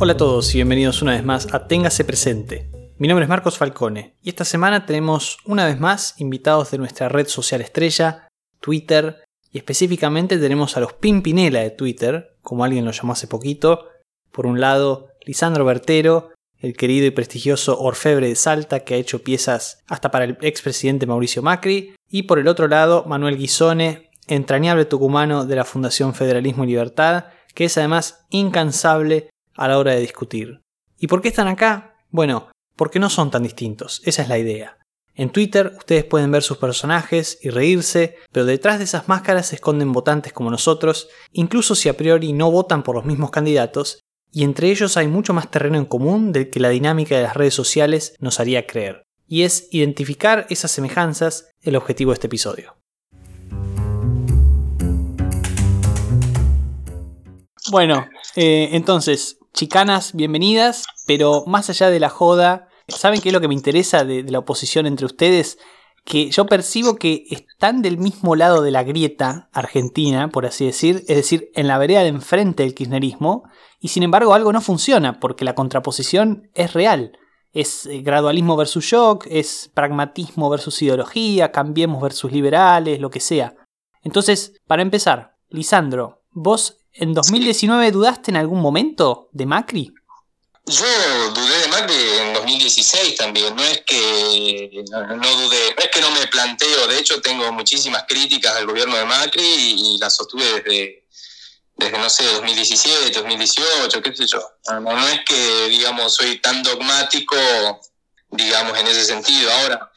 Hola a todos y bienvenidos una vez más a Téngase Presente. Mi nombre es Marcos Falcone y esta semana tenemos una vez más invitados de nuestra red social estrella, Twitter, y específicamente tenemos a los Pimpinela de Twitter, como alguien lo llamó hace poquito. Por un lado, Lisandro Bertero, el querido y prestigioso orfebre de Salta que ha hecho piezas hasta para el expresidente Mauricio Macri, y por el otro lado, Manuel Guisone, entrañable tucumano de la Fundación Federalismo y Libertad, que es además incansable a la hora de discutir. ¿Y por qué están acá? Bueno, porque no son tan distintos, esa es la idea. En Twitter ustedes pueden ver sus personajes y reírse, pero detrás de esas máscaras se esconden votantes como nosotros, incluso si a priori no votan por los mismos candidatos, y entre ellos hay mucho más terreno en común del que la dinámica de las redes sociales nos haría creer. Y es identificar esas semejanzas el objetivo de este episodio. Bueno, eh, entonces, chicanas, bienvenidas, pero más allá de la joda, ¿saben qué es lo que me interesa de, la oposición entre ustedes? Que yo percibo que están del mismo lado de la grieta argentina, por así decir, es decir, en la vereda de enfrente del kirchnerismo, y sin embargo algo no funciona, porque la contraposición es real. Es eh, gradualismo versus shock, es pragmatismo versus ideología, cambiemos versus liberales, lo que sea. Entonces, para empezar, Lisandro, ¿vos en 2019 dudaste en algún momento de Macri? Yo dudé de Macri en 2016 también, no es que no, dudé, no es que no me planteo, de hecho tengo muchísimas críticas al gobierno de Macri y, las sostuve desde, desde, no sé, 2017, 2018, qué sé yo. No, no, es que, digamos, soy tan dogmático, digamos, en ese sentido. Ahora,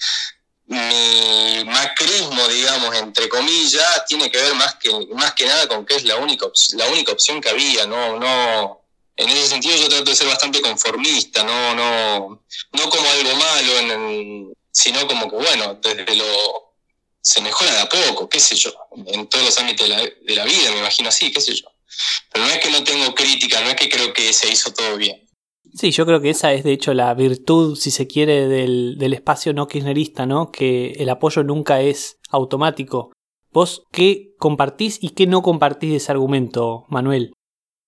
mi macrismo, digamos, entre comillas, tiene que ver más que, más que nada con que es la única, la única opción que había, no, no, en ese sentido yo trato de ser bastante conformista, no, no, no como algo malo, en, sino como que, bueno, desde lo, se mejora de a poco, qué sé yo, en todos los ámbitos de la, de la vida, me imagino así, qué sé yo. Pero no es que no tengo crítica, no es que creo que se hizo todo bien. Sí, yo creo que esa es de hecho la virtud, si se quiere, del, del espacio no kirchnerista, ¿no? Que el apoyo nunca es automático. ¿Vos qué compartís y qué no compartís de ese argumento, Manuel?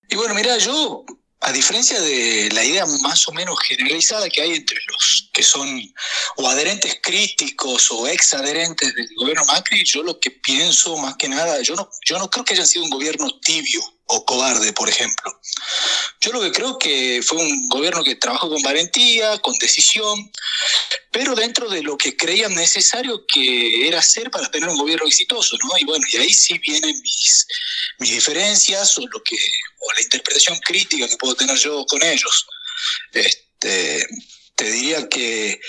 Y bueno, mira, yo, a diferencia de la idea más o menos generalizada que hay entre los que son o adherentes críticos o ex adherentes del gobierno Macri, yo lo que pienso más que nada, yo no, yo no creo que haya sido un gobierno tibio o cobarde, por ejemplo. Yo lo que creo que fue un gobierno que trabajó con valentía, con decisión, pero dentro de lo que creían necesario que era hacer para tener un gobierno exitoso, ¿no? Y bueno, y ahí sí vienen mis, mis diferencias o lo que o la interpretación crítica que puedo tener yo con ellos. Este, te diría que,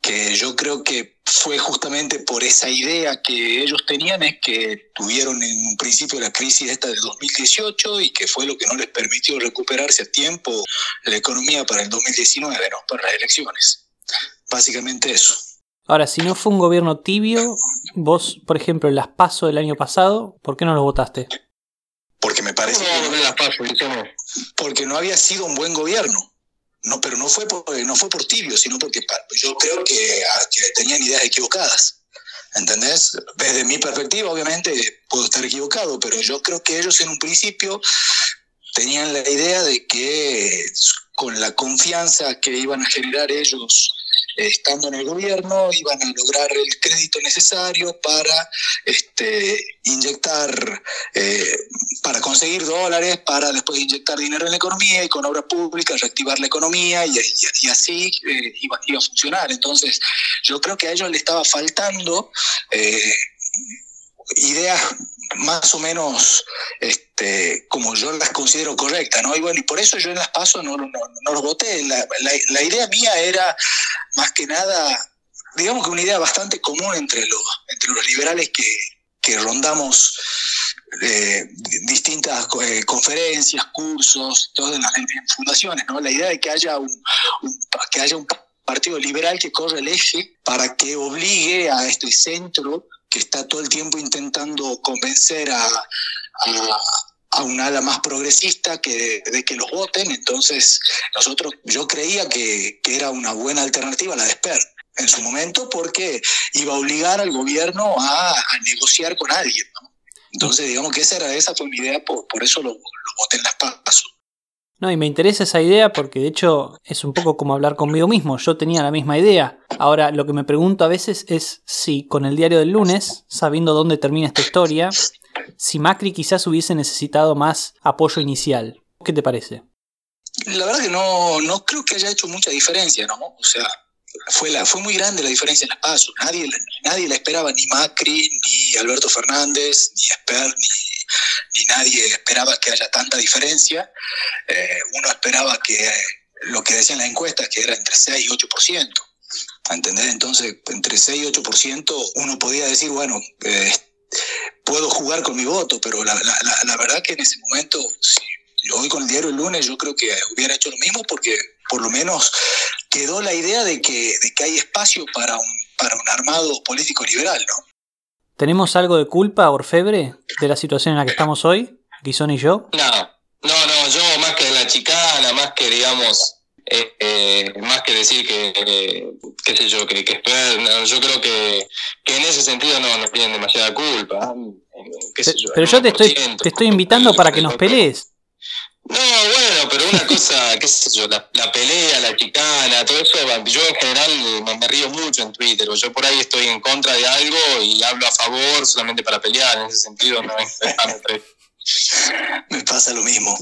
que yo creo que fue justamente por esa idea que ellos tenían, es que tuvieron en un principio la crisis esta de 2018 y que fue lo que no les permitió recuperarse a tiempo la economía para el 2019, ¿no? para las elecciones. Básicamente eso. Ahora, si no fue un gobierno tibio, vos, por ejemplo, en las PASO del año pasado, ¿por qué no los votaste? Porque me parece No, que no las paso, no. porque no había sido un buen gobierno. No, pero no fue por, no fue por tibio, sino porque yo creo que, ah, que tenían ideas equivocadas. ¿Entendés? Desde mi perspectiva, obviamente, puedo estar equivocado, pero yo creo que ellos en un principio tenían la idea de que con la confianza que iban a generar ellos estando en el gobierno, iban a lograr el crédito necesario para este, inyectar, eh, para conseguir dólares, para después inyectar dinero en la economía y con obras públicas reactivar la economía y, así eh, iba, iba a funcionar. Entonces, yo creo que a ellos le estaba faltando eh, ideas más o menos este, como yo las considero correctas, ¿no? Y bueno, y por eso yo en las pasos no, no, no los voté. La, la, la idea mía era más que nada, digamos que una idea bastante común entre los, entre los liberales que, que rondamos eh, distintas eh, conferencias, cursos, todo en las fundaciones, ¿no? La idea de que haya un, que haya un partido liberal que corre el eje para que obligue a este centro que está todo el tiempo intentando convencer a, a, a un ala más progresista que de, que los voten. Entonces, nosotros, yo creía que, que era una buena alternativa la de Esper en su momento porque iba a obligar al gobierno a, a negociar con alguien. ¿no? Entonces, digamos que esa, era, esa fue mi idea, por, por eso lo, lo voté en las pasos. No, y me interesa esa idea porque de hecho es un poco como hablar conmigo mismo. Yo tenía la misma idea. Ahora, lo que me pregunto a veces es si con el diario del lunes, sabiendo dónde termina esta historia, si Macri quizás hubiese necesitado más apoyo inicial. ¿Qué te parece? La verdad que no, no creo que haya hecho mucha diferencia, ¿no? O sea, fue, la, fue muy grande la diferencia en las pasos. Nadie, nadie la esperaba, ni Macri, ni Alberto Fernández, ni Esper, ni ni nadie esperaba que haya tanta diferencia. Eh, uno esperaba que lo que decían las encuestas, que era entre 6 y 8%. ¿Entendés? Entonces, entre 6 y 8% uno podía decir, bueno, eh, puedo jugar con mi voto, pero la, la, verdad que en ese momento, si hoy con el diario el lunes, yo creo que hubiera hecho lo mismo porque por lo menos quedó la idea de que, de que hay espacio para un, para un armado político liberal, ¿no? ¿Tenemos algo de culpa, Orfebre, de la situación en la que estamos hoy, Guisón y yo? No, no, no, yo más que la chicana, más que, digamos, eh, eh, más que decir que, qué sé yo, que, que yo creo que, que, en ese sentido no nos tienen demasiada culpa. pero yo te estoy, te estoy invitando para que nos pelees. No, bueno, pero una cosa, qué sé yo, la, pelea, la chicana, todo eso, yo en general me, río mucho en Twitter, o yo por ahí estoy en contra de algo y hablo a favor solamente para pelear, en ese sentido no es Me pasa lo mismo.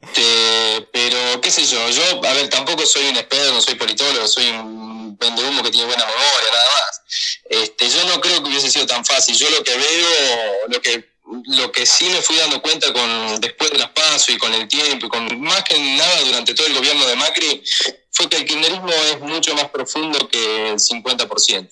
Este, pero, qué sé yo, yo, a ver, tampoco soy un experto, no soy politólogo, soy un humo que tiene buena memoria, nada más. Este, yo no creo que hubiese sido tan fácil. Yo lo que veo, lo que lo que sí me fui dando cuenta con después de las pasos y con el tiempo y con más que nada durante todo el gobierno de Macri fue que el kirchnerismo es mucho más profundo que el 50%.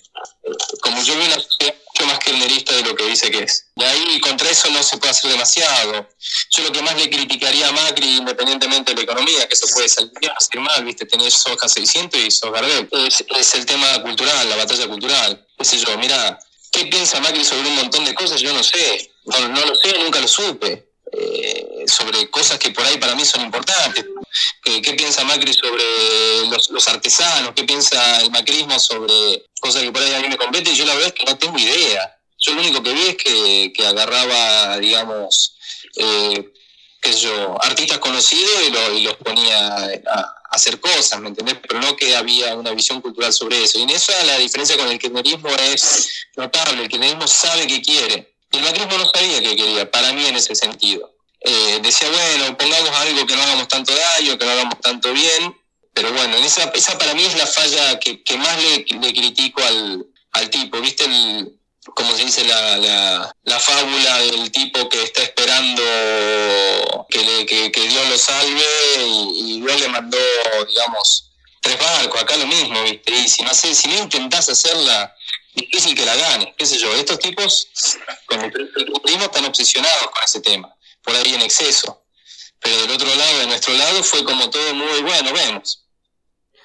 Como yo veo una sociedad mucho más kirchnerista de lo que dice que es. De ahí contra eso no se puede hacer demasiado. Yo lo que más le criticaría a Macri, independientemente de la economía, que eso puede salir mal, viste, tenés soja 600 y sos Gardel, es, es el tema cultural, la batalla cultural. Qué sé yo, mira, ¿qué piensa Macri sobre un montón de cosas? Yo no sé no, lo sé, nunca lo supe. Eh, sobre cosas que por ahí para mí son importantes. ¿Qué, piensa Macri sobre los, artesanos? ¿Qué piensa el macrismo sobre cosas que por ahí a mí me competen? Yo la verdad es que no tengo idea. Yo lo único que vi es que, agarraba, digamos, eh, qué sé artistas conocidos y, y los ponía a, hacer cosas, ¿me entendés? Pero no que había una visión cultural sobre eso. Y en eso la diferencia con el kirchnerismo es notable. El kirchnerismo sabe qué quiere el macrismo no sabía qué quería, para mí en ese sentido. Eh, decía, bueno, pongamos algo que no hagamos tanto daño, que no hagamos tanto bien, pero bueno, esa, esa para mí es la falla que, más le, critico al, tipo, ¿viste? El, como se dice la, la, fábula del tipo que está esperando que, que, lo salve y, Dios le mandó, digamos, tres barcos, acá lo mismo, ¿viste? Y si no, sé, si no intentás hacerla difícil que la gane, qué sé yo. Estos tipos con el periodismo están obsesionados con ese tema, por ahí en exceso. Pero del otro lado, de nuestro lado, fue como todo muy bueno, vemos.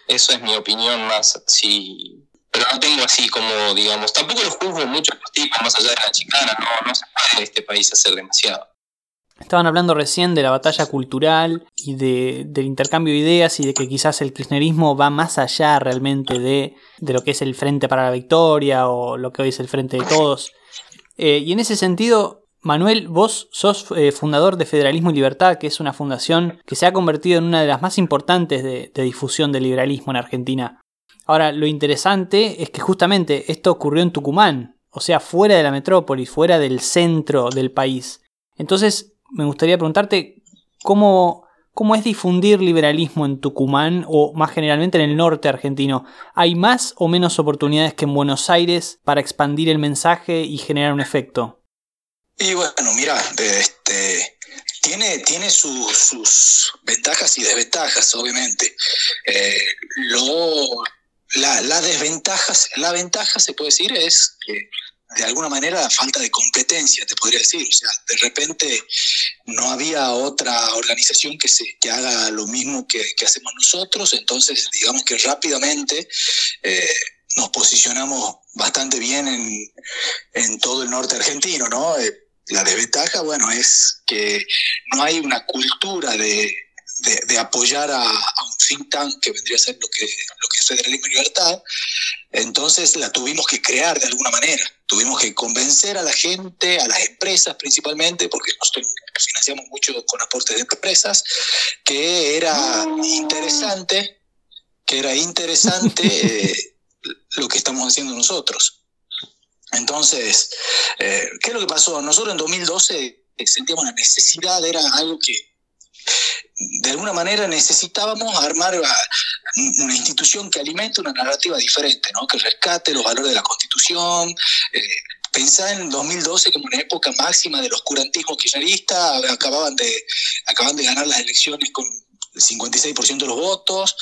Eso es mi opinión más así. Pero no tengo así como, digamos, tampoco los juzgo mucho los tipos más allá de la chicana, no, no se puede en este país hacer demasiado. Estaban hablando recién de la batalla cultural y de, del intercambio de ideas y de que quizás el kirchnerismo va más allá realmente de, lo que es el Frente para la Victoria o lo que hoy es el Frente de Todos. Eh, y en ese sentido, Manuel, vos sos eh, fundador de Federalismo y Libertad, que es una fundación que se ha convertido en una de las más importantes de, de difusión del liberalismo en Argentina. Ahora, lo interesante es que justamente esto ocurrió en Tucumán, o sea, fuera de la metrópolis, fuera del centro del país. Entonces, me gustaría preguntarte cómo, cómo es difundir liberalismo en Tucumán o más generalmente en el norte argentino. ¿Hay más o menos oportunidades que en Buenos Aires para expandir el mensaje y generar un efecto? Y bueno, mira, este, tiene, tiene sus ventajas y desventajas, obviamente. Eh, lo, la, desventajas, la ventaja se puede decir es que de alguna manera falta de competencia, te podría decir. O sea, de repente no había otra organización que, se, que haga lo mismo que, hacemos nosotros, entonces digamos que rápidamente eh, nos posicionamos bastante bien en, en, todo el norte argentino, ¿no? Eh, la desventaja, bueno, es que no hay una cultura de, de, apoyar a, un think tank que vendría a ser lo que, lo que es Federalismo y Libertad, entonces la tuvimos que crear de alguna manera. Tuvimos que convencer a la gente, a las empresas principalmente, porque porque financiamos mucho con aportes de empresas, que era interesante, que era interesante eh, lo que estamos haciendo nosotros. Entonces, eh, ¿qué es lo que pasó? Nosotros en 2012 sentíamos la necesidad, era algo que de alguna manera necesitábamos armar una institución que alimente una narrativa diferente, ¿no? que rescate los valores de la Constitución. Eh, pensá en 2012 como una época máxima del oscurantismo kirchnerista, acababan de, acaban de ganar las elecciones con el 56% de los votos.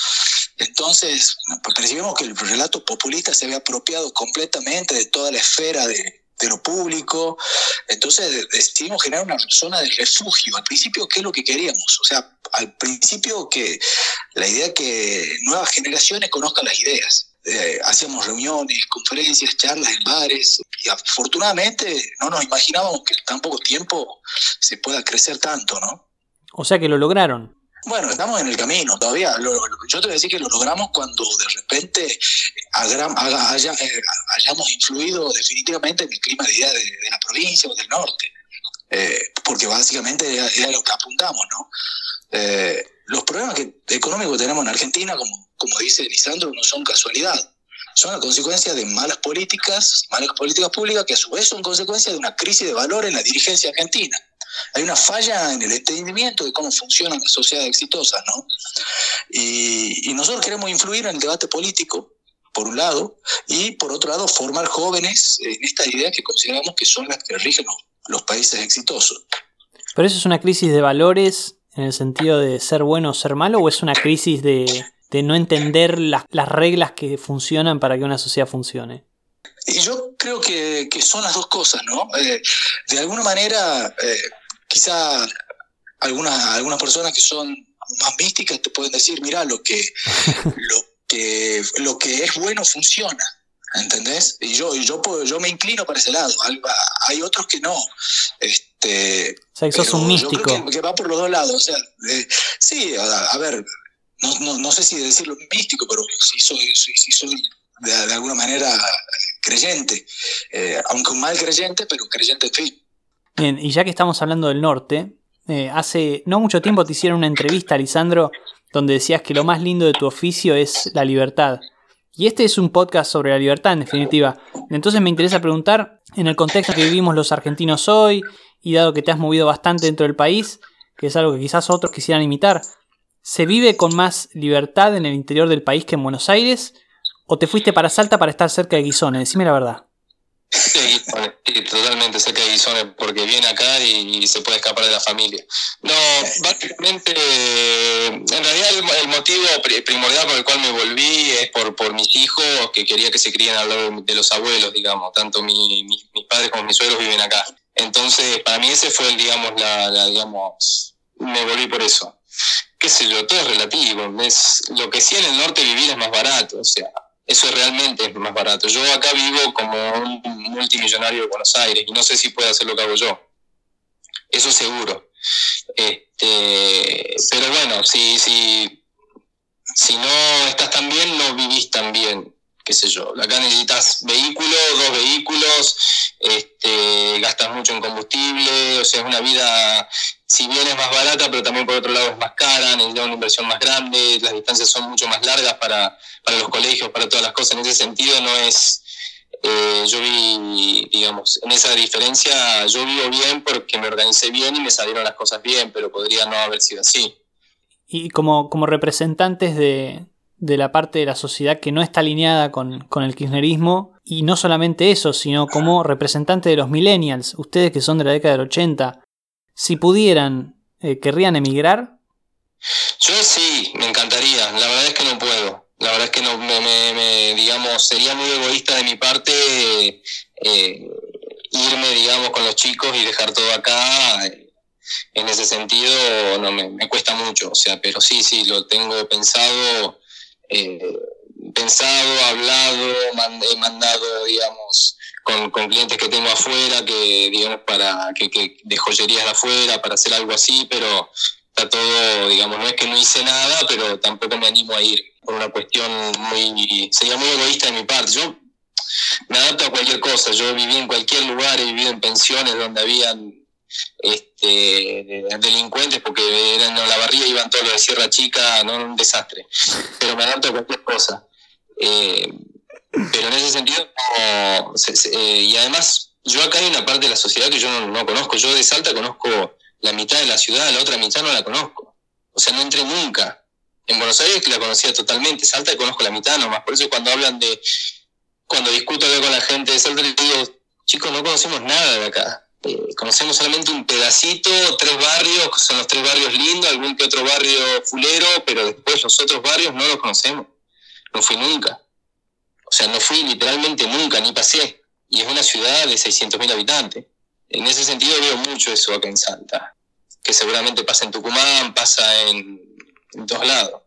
Entonces, percibimos que el relato populista se había apropiado completamente de toda la esfera de, de lo público. Entonces decidimos generar una zona de refugio. Al principio, ¿qué es lo que queríamos? O sea, al principio que la idea que nuevas generaciones conozcan las ideas. Eh, hacíamos reuniones, conferencias, charlas en bares y afortunadamente no nos imaginábamos que en tan poco tiempo se pueda crecer tanto, ¿no? O sea que lo lograron. Bueno, estamos en el camino todavía. yo te voy a decir que lo logramos cuando de repente eh, hayamos influido definitivamente en el clima de idea de, la provincia o del norte. Eh, porque básicamente era, lo que apuntamos, ¿no? Eh, los problemas que, económicos que tenemos en Argentina, como, como dice Lisandro, no son casualidad. Son la consecuencia de malas políticas, malas políticas públicas, que a su vez son consecuencia de una crisis de valor en la dirigencia argentina hay una falla en el entendimiento de cómo funcionan las sociedades exitosas, ¿no? Y, nosotros queremos influir en el debate político, por un lado, y por otro lado, formar jóvenes en estas ideas que consideramos que son las que rigen los, países exitosos. ¿Pero eso es una crisis de valores en el sentido de ser bueno o ser malo, o es una crisis de, no entender las, reglas que funcionan para que una sociedad funcione? Y yo creo que, son las dos cosas, ¿no? Eh, de alguna manera, eh, quizá algunas, algunas personas que son más místicas te pueden decir, mira, lo que, lo que, lo que es bueno funciona. ¿Entendés? Y yo, yo, yo me inclino para ese lado. Hay otros que no. Este, o sea, que sos un místico. que, va por los dos lados. O sea, sí, a, ver, no, no, sé si decirlo místico, pero sí soy, sí, soy de, alguna manera creyente. Eh, aunque un mal creyente, pero creyente en fin. Bien, y ya que estamos hablando del norte, eh, hace no mucho tiempo te hicieron una entrevista, Lisandro, donde decías que lo más lindo de tu oficio es la libertad. Y este es un podcast sobre la libertad, en definitiva. Entonces me interesa preguntar, en el contexto que vivimos los argentinos hoy, y dado que te has movido bastante dentro del país, que es algo que quizás otros quisieran imitar, ¿se vive con más libertad en el interior del país que en Buenos Aires? ¿O te fuiste para Salta para estar cerca de Guisones? Decime la verdad. Sí, totalmente cerca de Guisones, porque viene acá y, se puede escapar de la familia. No, básicamente, en realidad el, motivo primordial por el cual me volví es por, mis hijos, que quería que se críen al lado de los abuelos, digamos, tanto mi, mis padres como mis suegros viven acá. Entonces, para mí ese fue, el, digamos, la, digamos, me volví por eso. Qué sé yo, todo es relativo. Es, lo que sí en el norte vivir es más barato, o sea, eso realmente es más barato. Yo acá vivo como un multimillonario de Buenos Aires y no sé si puede hacer lo que hago yo. Eso seguro. Este, pero bueno, si, si, si no estás tan bien, no vivís tan bien qué sé yo, acá necesitas vehículos, dos vehículos, este, gastas mucho en combustible, o sea, es una vida, si bien es más barata, pero también por otro lado es más cara, necesitas una inversión más grande, las distancias son mucho más largas para, los colegios, para todas las cosas, en ese sentido no es... Eh, yo vi, digamos, en esa diferencia yo vivo bien porque me organicé bien y me salieron las cosas bien, pero podría no haber sido así. Y como, como representantes de, de la parte de la sociedad que no está alineada con, el kirchnerismo. Y no solamente eso, sino como representante de los millennials, ustedes que son de la década del 80, si pudieran, eh, ¿querrían emigrar? Yo sí, me encantaría. La verdad es que no puedo. La verdad es que no me, digamos, sería muy egoísta de mi parte eh, irme, digamos, con los chicos y dejar todo acá. En ese sentido, no me, me cuesta mucho. O sea, pero sí, sí, lo tengo pensado eh, pensado, hablado, he mandado, digamos, con, clientes que tengo afuera, que, digamos, para que, de joyerías de afuera, para hacer algo así, pero está todo, digamos, no es que no hice nada, pero tampoco me animo a ir por una cuestión muy, sería muy egoísta de mi parte. Yo me adapto a cualquier cosa, yo viví en cualquier lugar, he vivido en pensiones donde habían este, delincuentes, porque eran la barriga iban todos los de Sierra Chica, no un desastre. Pero me adapto a cualquier cosa. Eh, pero en ese sentido, eh, y además, yo acá hay una parte de la sociedad que yo no, conozco. Yo de Salta conozco la mitad de la ciudad, la otra mitad no la conozco. O sea, no entré nunca. En Buenos Aires la conocía totalmente, Salta conozco la mitad nomás. Por eso cuando hablan de, cuando discuto con la gente de Salta, les digo, chicos, no conocemos nada de acá. Eh, conocemos solamente un pedacito, tres barrios, son los tres barrios lindos, algún que otro barrio fulero, pero después los otros barrios no los conocemos. No fui nunca. O sea, no fui literalmente nunca, ni pasé. Y es una ciudad de 600.000 habitantes. En ese sentido veo mucho eso acá en Salta, que seguramente pasa en Tucumán, pasa en, todos lados.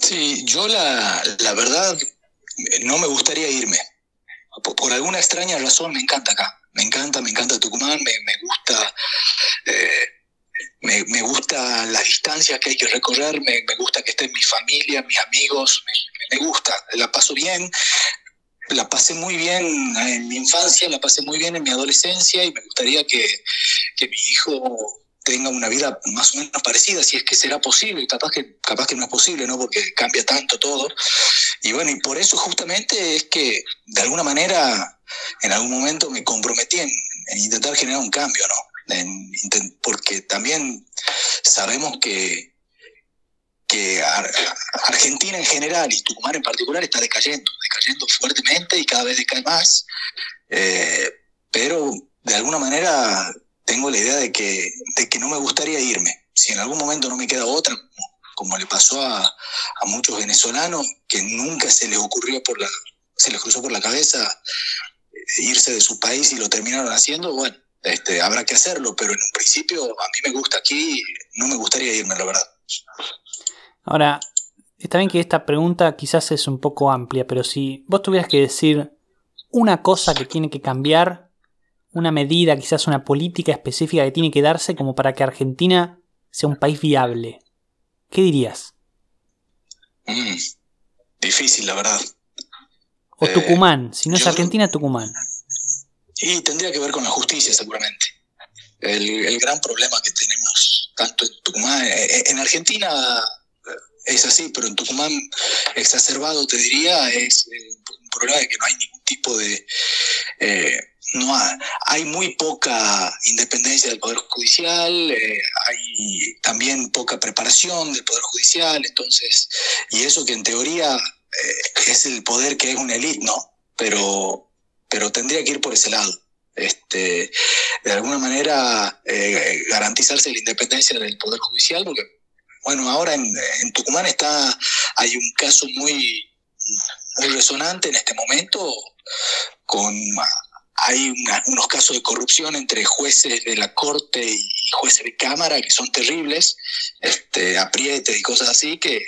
Sí, yo la, la verdad no me gustaría irme. Por, alguna extraña razón me encanta acá. Me encanta, me encanta Tucumán, me, me gusta eh, me, me, gusta la distancia que hay que recorrer, me, me, gusta que esté mi familia, mis amigos, me, gusta, la paso bien, la pasé muy bien en mi infancia, la pasé muy bien en mi adolescencia y me gustaría que, que mi hijo tenga una vida más o menos parecida, si es que será posible, capaz que, capaz que no es posible, ¿no? Porque cambia tanto todo. Y bueno, y por eso justamente es que de alguna manera en algún momento me comprometí en intentar generar un cambio, ¿no? porque también sabemos que, Argentina en general y Tucumán en particular está decayendo, decayendo fuertemente y cada vez decae más, eh, pero de alguna manera tengo la idea de que, de que no me gustaría irme. Si en algún momento no me queda otra, como le pasó a, a muchos venezolanos que nunca se les ocurrió por la, se les cruzó por la cabeza irse de su país y lo terminaron haciendo, bueno, este, habrá que hacerlo, pero en un principio a mí me gusta aquí, no me gustaría irme, la verdad. Ahora, está bien que esta pregunta quizás es un poco amplia, pero si vos tuvieras que decir una cosa que tiene que cambiar, una medida, quizás una política específica que tiene que darse como para que Argentina sea un país viable, ¿qué dirías? Mm, difícil, la verdad. O Tucumán, si no es Argentina, Tucumán. Y tendría que ver con la justicia, seguramente. El, gran problema que tenemos, tanto en Tucumán, eh, eh, en Argentina eh, es así, pero en Tucumán exacerbado, te diría, es un problema de que no hay ningún tipo de... no hay, muy poca independencia del Poder Judicial, hay también poca preparación del Poder Judicial, entonces, y eso que en teoría es el poder que es una élite, ¿no? Pero pero tendría que ir por ese lado. Este, de alguna manera eh, garantizarse la independencia del Poder Judicial, porque, bueno, ahora en, Tucumán está, hay un caso muy, muy resonante en este momento, con, hay unos casos de corrupción entre jueces de la Corte y jueces de Cámara que son terribles, este, aprietes y cosas así, que,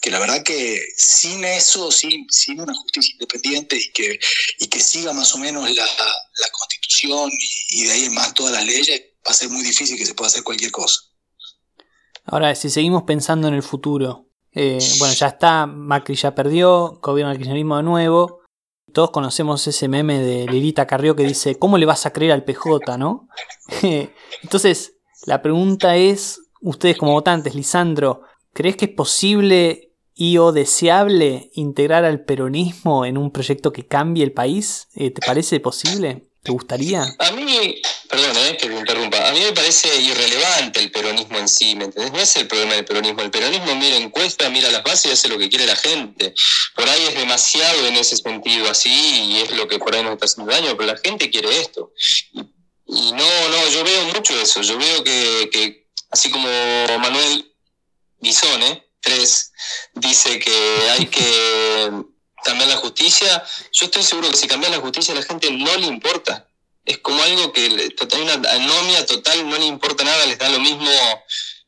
que la verdad que sin eso, sin, sin una justicia independiente y que, y que siga más o menos la, la constitución y, de ahí en más todas las leyes, va a ser muy difícil que se pueda hacer cualquier cosa. Ahora, si seguimos pensando en el futuro, eh, bueno, ya está, Macri ya perdió, gobierno del kirchnerismo de nuevo, todos conocemos ese meme de Lilita Carrió que dice, ¿cómo le vas a creer al PJ, no? Entonces, la pregunta es, ustedes como votantes, Lisandro, ¿crees que es posible y o deseable integrar al peronismo en un proyecto que cambie el país? Eh, ¿Te parece posible? ¿Te gustaría? A mí, perdón eh, que me interrumpa, a mí me parece irrelevante el peronismo en sí, ¿me entendés? No es el problema del peronismo. El peronismo mira encuesta, mira las bases y hace lo que quiere la gente. Por ahí es demasiado en ese sentido así y es lo que por ahí nos está haciendo daño, pero la gente quiere esto. Y, no, no, yo veo mucho eso. Yo veo que, que así como Manuel Guisone, tres dice que hay que cambiar la justicia, yo estoy seguro que si cambian la justicia a la gente no le importa. Es como algo que hay una anomia total, no le importa nada, les da lo mismo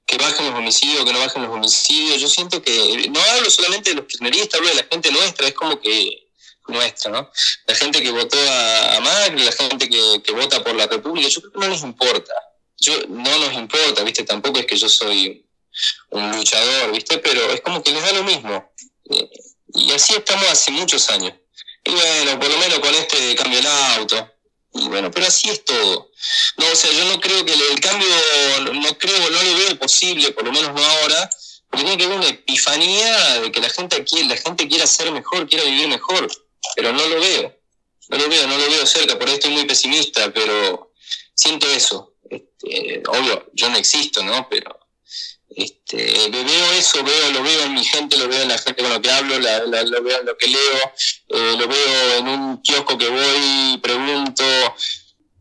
que bajen los homicidios, que no bajen los homicidios. Yo siento que, no hablo solamente de los kirchneristas, hablo de la gente nuestra, es como que nuestra, ¿no? La gente que votó a, Macri, la gente que, que vota por la República, yo creo que no les importa. Yo, no nos importa, ¿viste? Tampoco es que yo soy un luchador, ¿viste? Pero es como que les da lo mismo. Y así estamos hace muchos años. Y bueno, por lo menos con este cambio el auto. Y bueno, pero así es todo. No, o sea, yo no creo que el, cambio, no creo, no lo veo posible, por lo menos no ahora, porque tiene que haber una epifanía de que la gente, la gente quiera ser mejor, quiera vivir mejor, pero no lo veo, no lo veo, no lo veo cerca, por ahí estoy muy pesimista, pero siento eso. Este, obvio, yo no existo, ¿no? Pero este, veo eso, veo, lo veo en mi gente, lo veo en la gente con la que hablo, lo veo en lo que leo, eh, lo veo en un kiosco que voy, pregunto.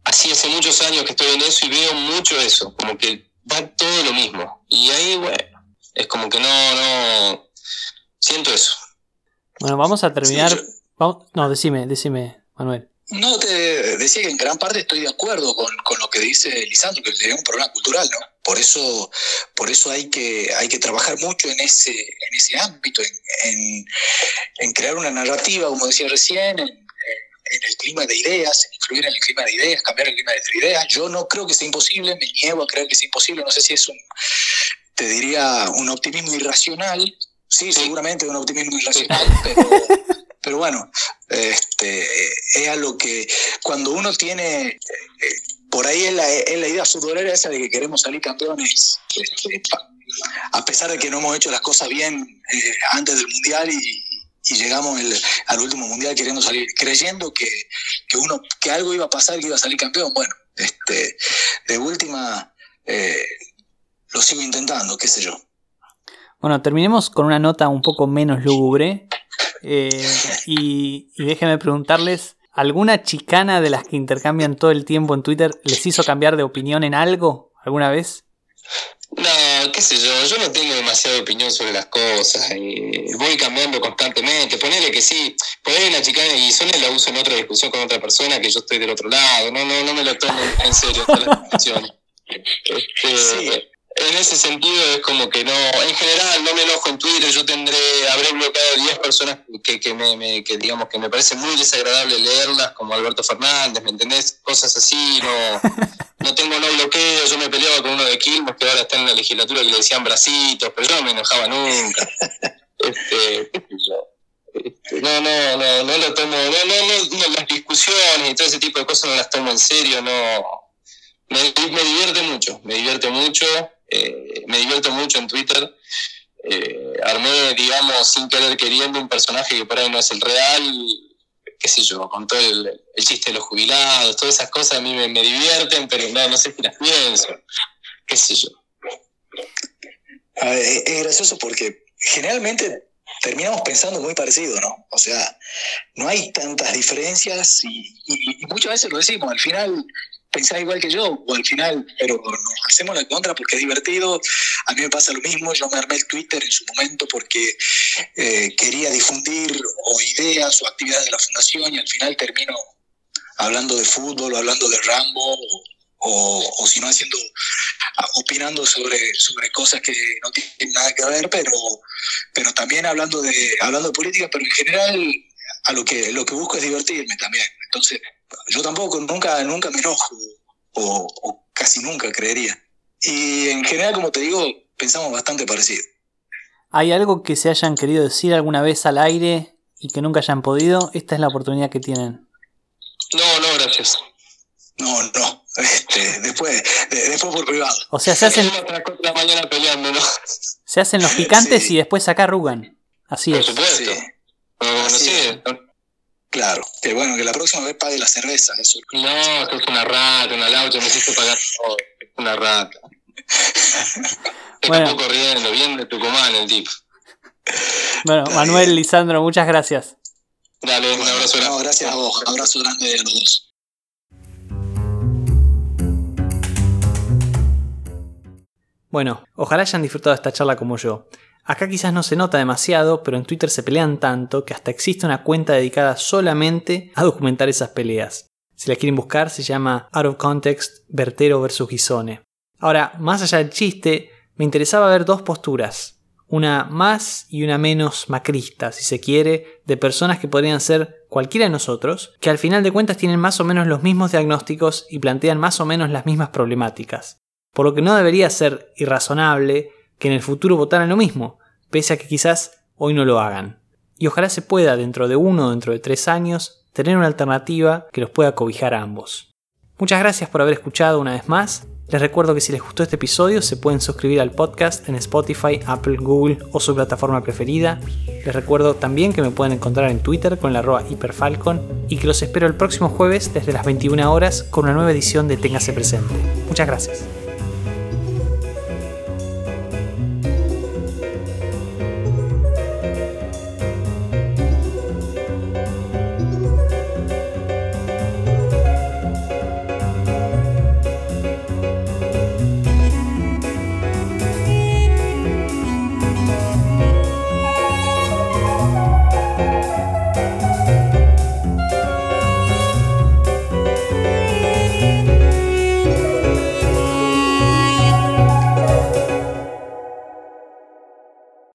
Así hace muchos años que estoy en eso y veo mucho eso, como que va todo lo mismo. Y ahí, bueno, es como que no, no, siento eso. Bueno, vamos a terminar. No, decime, decime, Manuel. No, te decía que en gran parte estoy de acuerdo con, lo que dice Lisandro, que es un problema cultural, ¿no? Por eso, por eso hay, que, hay que trabajar mucho en ese, en ese ámbito, en, en, crear una narrativa, como decía recién, en, el clima de ideas, en influir en el clima de ideas, cambiar el clima de ideas. Yo no creo que sea imposible, me niego a creer que sea imposible, no sé si es un, te diría, un optimismo irracional, sí, seguramente un optimismo irracional, pero pero bueno, este, es a lo que cuando uno tiene, eh, por ahí es la, es la idea futbolera esa de que queremos salir campeones, este, a pesar de que no hemos hecho las cosas bien eh, antes del Mundial y, llegamos al último Mundial queriendo salir, creyendo que, uno, que algo iba a pasar, que iba a salir campeón. Bueno, este, de última eh, lo sigo intentando, qué sé yo. Bueno, terminemos con una nota un poco menos lúgubre. Eh, y, déjenme preguntarles, ¿alguna chicana de las que intercambian todo el tiempo en Twitter les hizo cambiar de opinión en algo alguna vez? No, qué sé yo, yo no tengo demasiada opinión sobre las cosas, y voy cambiando constantemente, ponele que sí, ponele una chicana y solo la uso en otra discusión con otra persona que yo estoy del otro lado, no, no, no me lo tomo en serio la discusión. Este, en ese sentido es como que no, en general no me enojo en Twitter, yo tendré, habré bloqueado 10 personas que, que, me, que digamos que me parece muy desagradable leerlas, como Alberto Fernández, ¿me entendés? Cosas así, no, no tengo no bloqueo, yo me peleaba con uno de Quilmes que ahora está en la legislatura que le decían bracitos, pero yo no me enojaba nunca. Este, este, no, no, no, no lo tomo, no, no, no, las discusiones y todo ese tipo de cosas no las tomo en serio, no. Me, me divierte mucho, me divierte mucho eh, me divierto mucho en Twitter. Eh, armé, digamos, sin querer queriendo un personaje que por ahí no es el real, qué sé yo, con todo el, chiste de los jubilados, todas esas cosas a mí me, divierten, pero no, no sé si las pienso, qué sé yo. es gracioso porque generalmente terminamos pensando muy parecido, ¿no? O sea, no hay tantas diferencias y, muchas veces lo decimos, al final pensás igual que yo, o al final, pero nos hacemos la contra porque es divertido. A mí me pasa lo mismo, yo me armé el Twitter en su momento porque eh, quería difundir o ideas o actividades de la fundación y al final termino hablando de fútbol o hablando de Rambo o, o si no haciendo opinando sobre, sobre cosas que no tienen nada que ver, pero, pero también hablando de, hablando de política, pero en general a lo que, lo que busco es divertirme también. Entonces, yo tampoco nunca, nunca me enojo, o, casi nunca creería. Y en general, como te digo, pensamos bastante parecido. ¿Hay algo que se hayan querido decir alguna vez al aire y que nunca hayan podido? Esta es la oportunidad que tienen. No, no, gracias. No, no. Este, después, después por privado. O sea, se hacen. Se hacen los picantes y después acá arrugan. Así por es. Supuesto. Claro, que bueno, que la próxima vez pague la cerveza. Eso. No, eso es una rata, una laucha, me hiciste pagar todo. Es una rata. bueno. Está corriendo, bien de Tucumán el tipo. Bueno, Manuel, Lisandro, muchas gracias. Dale, un abrazo grande. No, gracias a vos, abrazo grande de los dos. Bueno, ojalá hayan disfrutado esta charla como yo. Acá quizás no se nota demasiado, pero en Twitter se pelean tanto que hasta existe una cuenta dedicada solamente a documentar esas peleas. Si la quieren buscar, se llama Out of Context Bertero vs Gisone. Ahora, más allá del chiste, me interesaba ver dos posturas, una más y una menos macrista, si se quiere, de personas que podrían ser cualquiera de nosotros, que al final de cuentas tienen más o menos los mismos diagnósticos y plantean más o menos las mismas problemáticas. Por lo que no debería ser irrazonable que en el futuro votaran lo mismo, pese a que quizás hoy no lo hagan. Y ojalá se pueda, dentro de uno o dentro de tres años, tener una alternativa que los pueda cobijar a ambos. Muchas gracias por haber escuchado una vez más. Les recuerdo que si les gustó este episodio se pueden suscribir al podcast en Spotify, Apple, Google o su plataforma preferida. Les recuerdo también que me pueden encontrar en Twitter con la arroba hiperfalcon y que los espero el próximo jueves desde las 21 horas con una nueva edición de Téngase Presente. Muchas gracias.